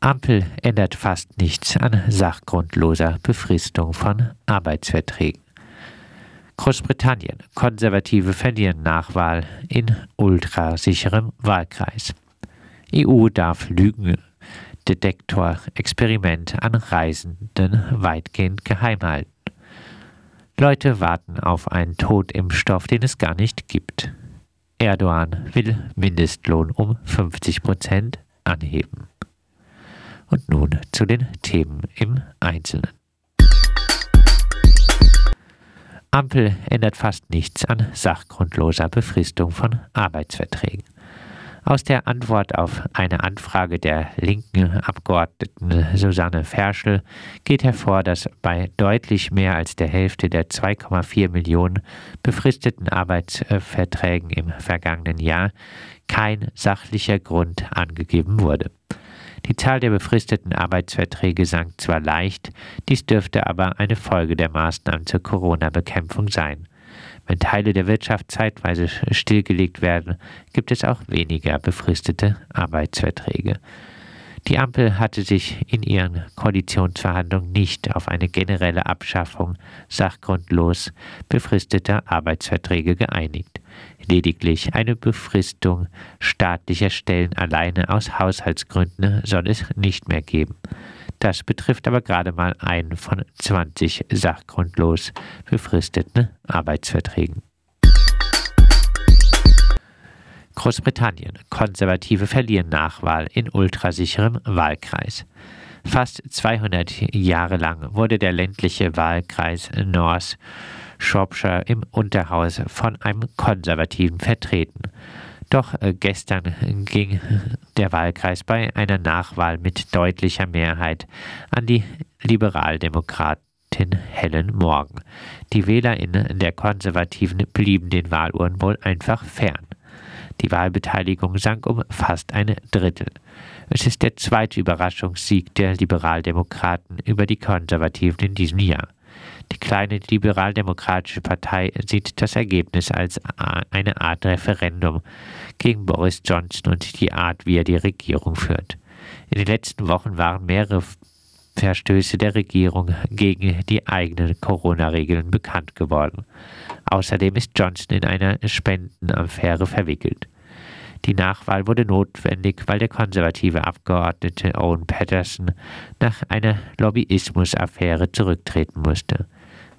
Ampel ändert fast nichts an sachgrundloser Befristung von Arbeitsverträgen. Großbritannien. Konservative verlieren Nachwahl in ultrasicherem Wahlkreis. EU darf Lügendetektor-Experiment an Reisenden weitgehend geheim halten. Leute warten auf einen Totimpfstoff, den es gar nicht gibt. Erdogan will Mindestlohn um 50 Prozent anheben. Und nun zu den Themen im Einzelnen. Ampel ändert fast nichts an sachgrundloser Befristung von Arbeitsverträgen. Aus der Antwort auf eine Anfrage der linken Abgeordneten Susanne Ferschel geht hervor, dass bei deutlich mehr als der Hälfte der 2,4 Millionen befristeten Arbeitsverträgen im vergangenen Jahr kein sachlicher Grund angegeben wurde. Die Zahl der befristeten Arbeitsverträge sank zwar leicht, dies dürfte aber eine Folge der Maßnahmen zur Corona-Bekämpfung sein. Wenn Teile der Wirtschaft zeitweise stillgelegt werden, gibt es auch weniger befristete Arbeitsverträge. Die Ampel hatte sich in ihren Koalitionsverhandlungen nicht auf eine generelle Abschaffung sachgrundlos befristeter Arbeitsverträge geeinigt. Lediglich eine Befristung staatlicher Stellen alleine aus Haushaltsgründen soll es nicht mehr geben. Das betrifft aber gerade mal einen von 20 sachgrundlos befristeten Arbeitsverträgen. Großbritannien. Konservative verlieren Nachwahl in ultrasicherem Wahlkreis. Fast 200 Jahre lang wurde der ländliche Wahlkreis North Shropshire im Unterhaus von einem Konservativen vertreten. Doch äh, gestern ging der Wahlkreis bei einer Nachwahl mit deutlicher Mehrheit an die Liberaldemokraten Helen Morgan. Die WählerInnen der Konservativen blieben den Wahluhren wohl einfach fern. Die Wahlbeteiligung sank um fast ein Drittel. Es ist der zweite Überraschungssieg der Liberaldemokraten über die Konservativen in diesem Jahr. Die kleine liberaldemokratische Partei sieht das Ergebnis als eine Art Referendum gegen Boris Johnson und die Art, wie er die Regierung führt. In den letzten Wochen waren mehrere Verstöße der Regierung gegen die eigenen Corona-Regeln bekannt geworden. Außerdem ist Johnson in einer Spendenaffäre verwickelt. Die Nachwahl wurde notwendig, weil der konservative Abgeordnete Owen Patterson nach einer Lobbyismusaffäre zurücktreten musste.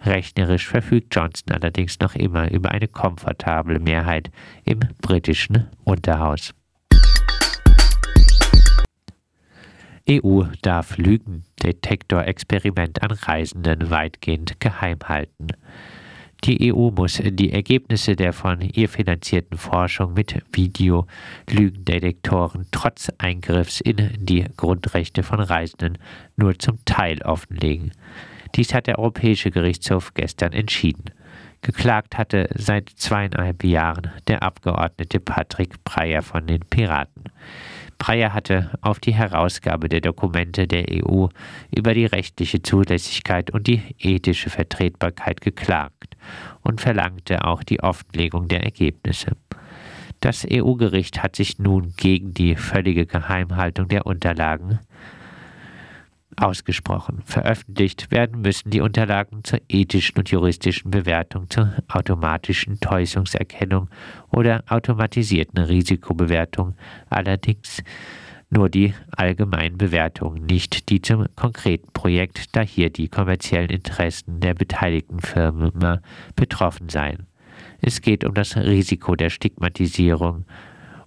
Rechnerisch verfügt Johnson allerdings noch immer über eine komfortable Mehrheit im britischen Unterhaus. EU darf Lügendetektorexperiment an Reisenden weitgehend geheim halten. Die EU muss die Ergebnisse der von ihr finanzierten Forschung mit Videolügendetektoren trotz Eingriffs in die Grundrechte von Reisenden nur zum Teil offenlegen. Dies hat der Europäische Gerichtshof gestern entschieden. Geklagt hatte seit zweieinhalb Jahren der Abgeordnete Patrick Breyer von den Piraten. Breyer hatte auf die Herausgabe der Dokumente der EU über die rechtliche Zulässigkeit und die ethische Vertretbarkeit geklagt und verlangte auch die Offenlegung der Ergebnisse. Das EU-Gericht hat sich nun gegen die völlige Geheimhaltung der Unterlagen ausgesprochen. Veröffentlicht werden müssen die Unterlagen zur ethischen und juristischen Bewertung, zur automatischen Täuschungserkennung oder automatisierten Risikobewertung, allerdings nur die allgemeinen Bewertungen, nicht die zum konkreten Projekt, da hier die kommerziellen Interessen der beteiligten Firmen betroffen seien. Es geht um das Risiko der Stigmatisierung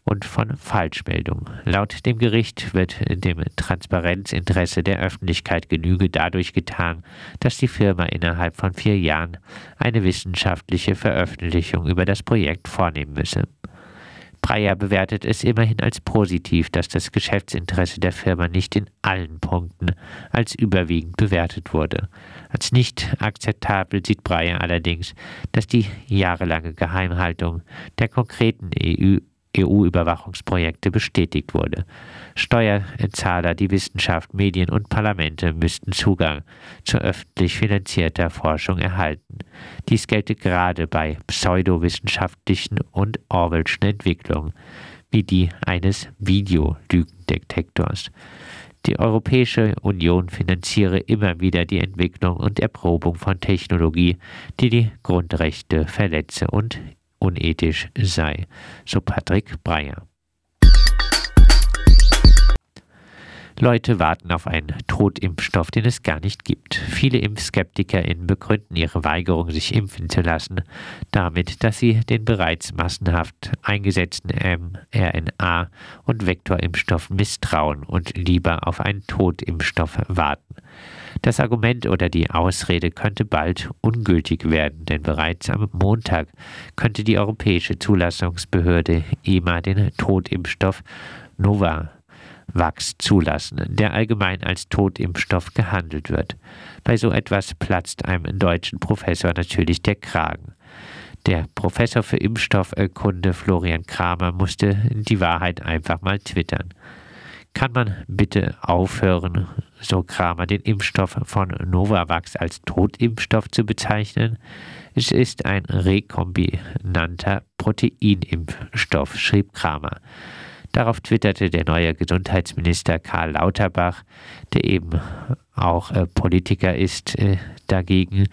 und von Falschmeldungen. Laut dem Gericht wird dem Transparenzinteresse der Öffentlichkeit Genüge dadurch getan, dass die Firma innerhalb von vier Jahren eine wissenschaftliche Veröffentlichung über das Projekt vornehmen müsse. Breyer bewertet es immerhin als positiv, dass das Geschäftsinteresse der Firma nicht in allen Punkten als überwiegend bewertet wurde. Als nicht akzeptabel sieht Breyer allerdings, dass die jahrelange Geheimhaltung der konkreten EU EU-Überwachungsprojekte bestätigt wurde. Steuerzahler, die Wissenschaft, Medien und Parlamente müssten Zugang zu öffentlich finanzierter Forschung erhalten. Dies gelte gerade bei pseudowissenschaftlichen und Orwellschen Entwicklungen, wie die eines Videolügendetektors. Die Europäische Union finanziere immer wieder die Entwicklung und Erprobung von Technologie, die die Grundrechte verletze und unethisch sei, so Patrick Breyer. Leute warten auf einen Totimpfstoff, den es gar nicht gibt. Viele ImpfskeptikerInnen begründen ihre Weigerung, sich impfen zu lassen, damit, dass sie den bereits massenhaft eingesetzten mRNA- und Vektorimpfstoffen misstrauen und lieber auf einen Totimpfstoff warten. Das Argument oder die Ausrede könnte bald ungültig werden, denn bereits am Montag könnte die Europäische Zulassungsbehörde EMA den Totimpfstoff Nova Wachs zulassen, der allgemein als Totimpfstoff gehandelt wird. Bei so etwas platzt einem deutschen Professor natürlich der Kragen. Der Professor für Impfstoffkunde Florian Kramer musste die Wahrheit einfach mal twittern. Kann man bitte aufhören, so Kramer, den Impfstoff von Novavax als Totimpfstoff zu bezeichnen? Es ist ein rekombinanter Proteinimpfstoff, schrieb Kramer. Darauf twitterte der neue Gesundheitsminister Karl Lauterbach, der eben auch äh, Politiker ist, äh, dagegen.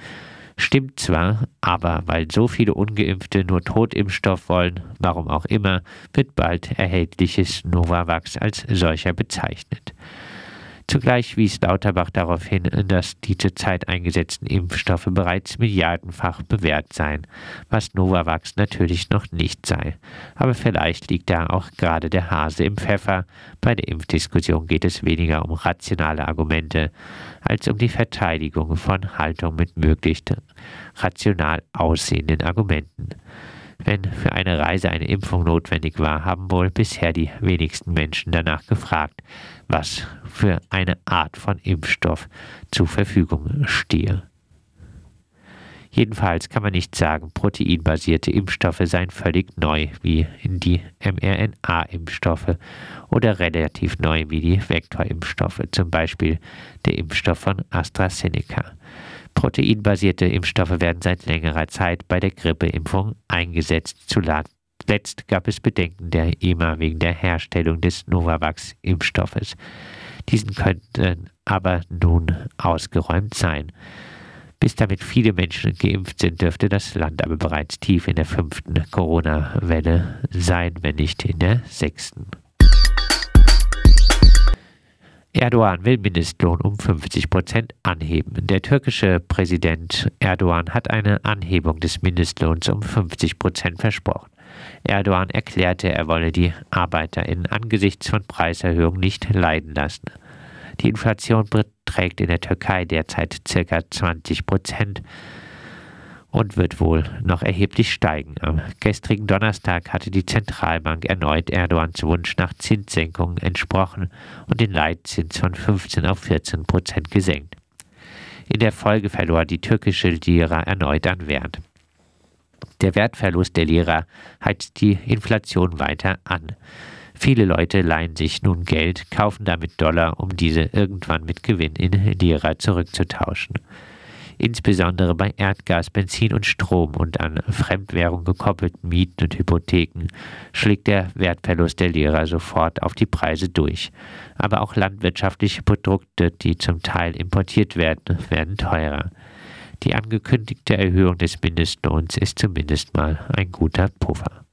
Stimmt zwar, aber weil so viele ungeimpfte nur Totimpfstoff wollen, warum auch immer, wird bald erhältliches Novavax als solcher bezeichnet. Zugleich wies Lauterbach darauf hin, dass die zurzeit eingesetzten Impfstoffe bereits milliardenfach bewährt seien, was Novavax natürlich noch nicht sei. Aber vielleicht liegt da auch gerade der Hase im Pfeffer. Bei der Impfdiskussion geht es weniger um rationale Argumente als um die Verteidigung von Haltung mit möglichst rational aussehenden Argumenten. Wenn für eine Reise eine Impfung notwendig war, haben wohl bisher die wenigsten Menschen danach gefragt, was für eine Art von Impfstoff zur Verfügung stehe. Jedenfalls kann man nicht sagen, proteinbasierte Impfstoffe seien völlig neu wie die mRNA-Impfstoffe oder relativ neu wie die Vektorimpfstoffe, zum Beispiel der Impfstoff von AstraZeneca. Proteinbasierte Impfstoffe werden seit längerer Zeit bei der Grippeimpfung eingesetzt. Zuletzt gab es Bedenken der EMA wegen der Herstellung des Novavax-Impfstoffes. Diesen könnten aber nun ausgeräumt sein. Bis damit viele Menschen geimpft sind, dürfte das Land aber bereits tief in der fünften Corona-Welle sein, wenn nicht in der sechsten. Erdogan will Mindestlohn um 50 Prozent anheben. Der türkische Präsident Erdogan hat eine Anhebung des Mindestlohns um 50 Prozent versprochen. Erdogan erklärte, er wolle die ArbeiterInnen angesichts von Preiserhöhungen nicht leiden lassen. Die Inflation beträgt in der Türkei derzeit ca. 20 Prozent und wird wohl noch erheblich steigen. Am gestrigen Donnerstag hatte die Zentralbank erneut Erdogans Wunsch nach Zinssenkungen entsprochen und den Leitzins von 15 auf 14 Prozent gesenkt. In der Folge verlor die türkische Lira erneut an Wert. Der Wertverlust der Lira heizt die Inflation weiter an. Viele Leute leihen sich nun Geld, kaufen damit Dollar, um diese irgendwann mit Gewinn in Lira zurückzutauschen insbesondere bei Erdgas, Benzin und Strom und an Fremdwährung gekoppelten Mieten und Hypotheken schlägt der Wertverlust der Lira sofort auf die Preise durch. Aber auch landwirtschaftliche Produkte, die zum Teil importiert werden, werden teurer. Die angekündigte Erhöhung des Mindestlohns ist zumindest mal ein guter Puffer.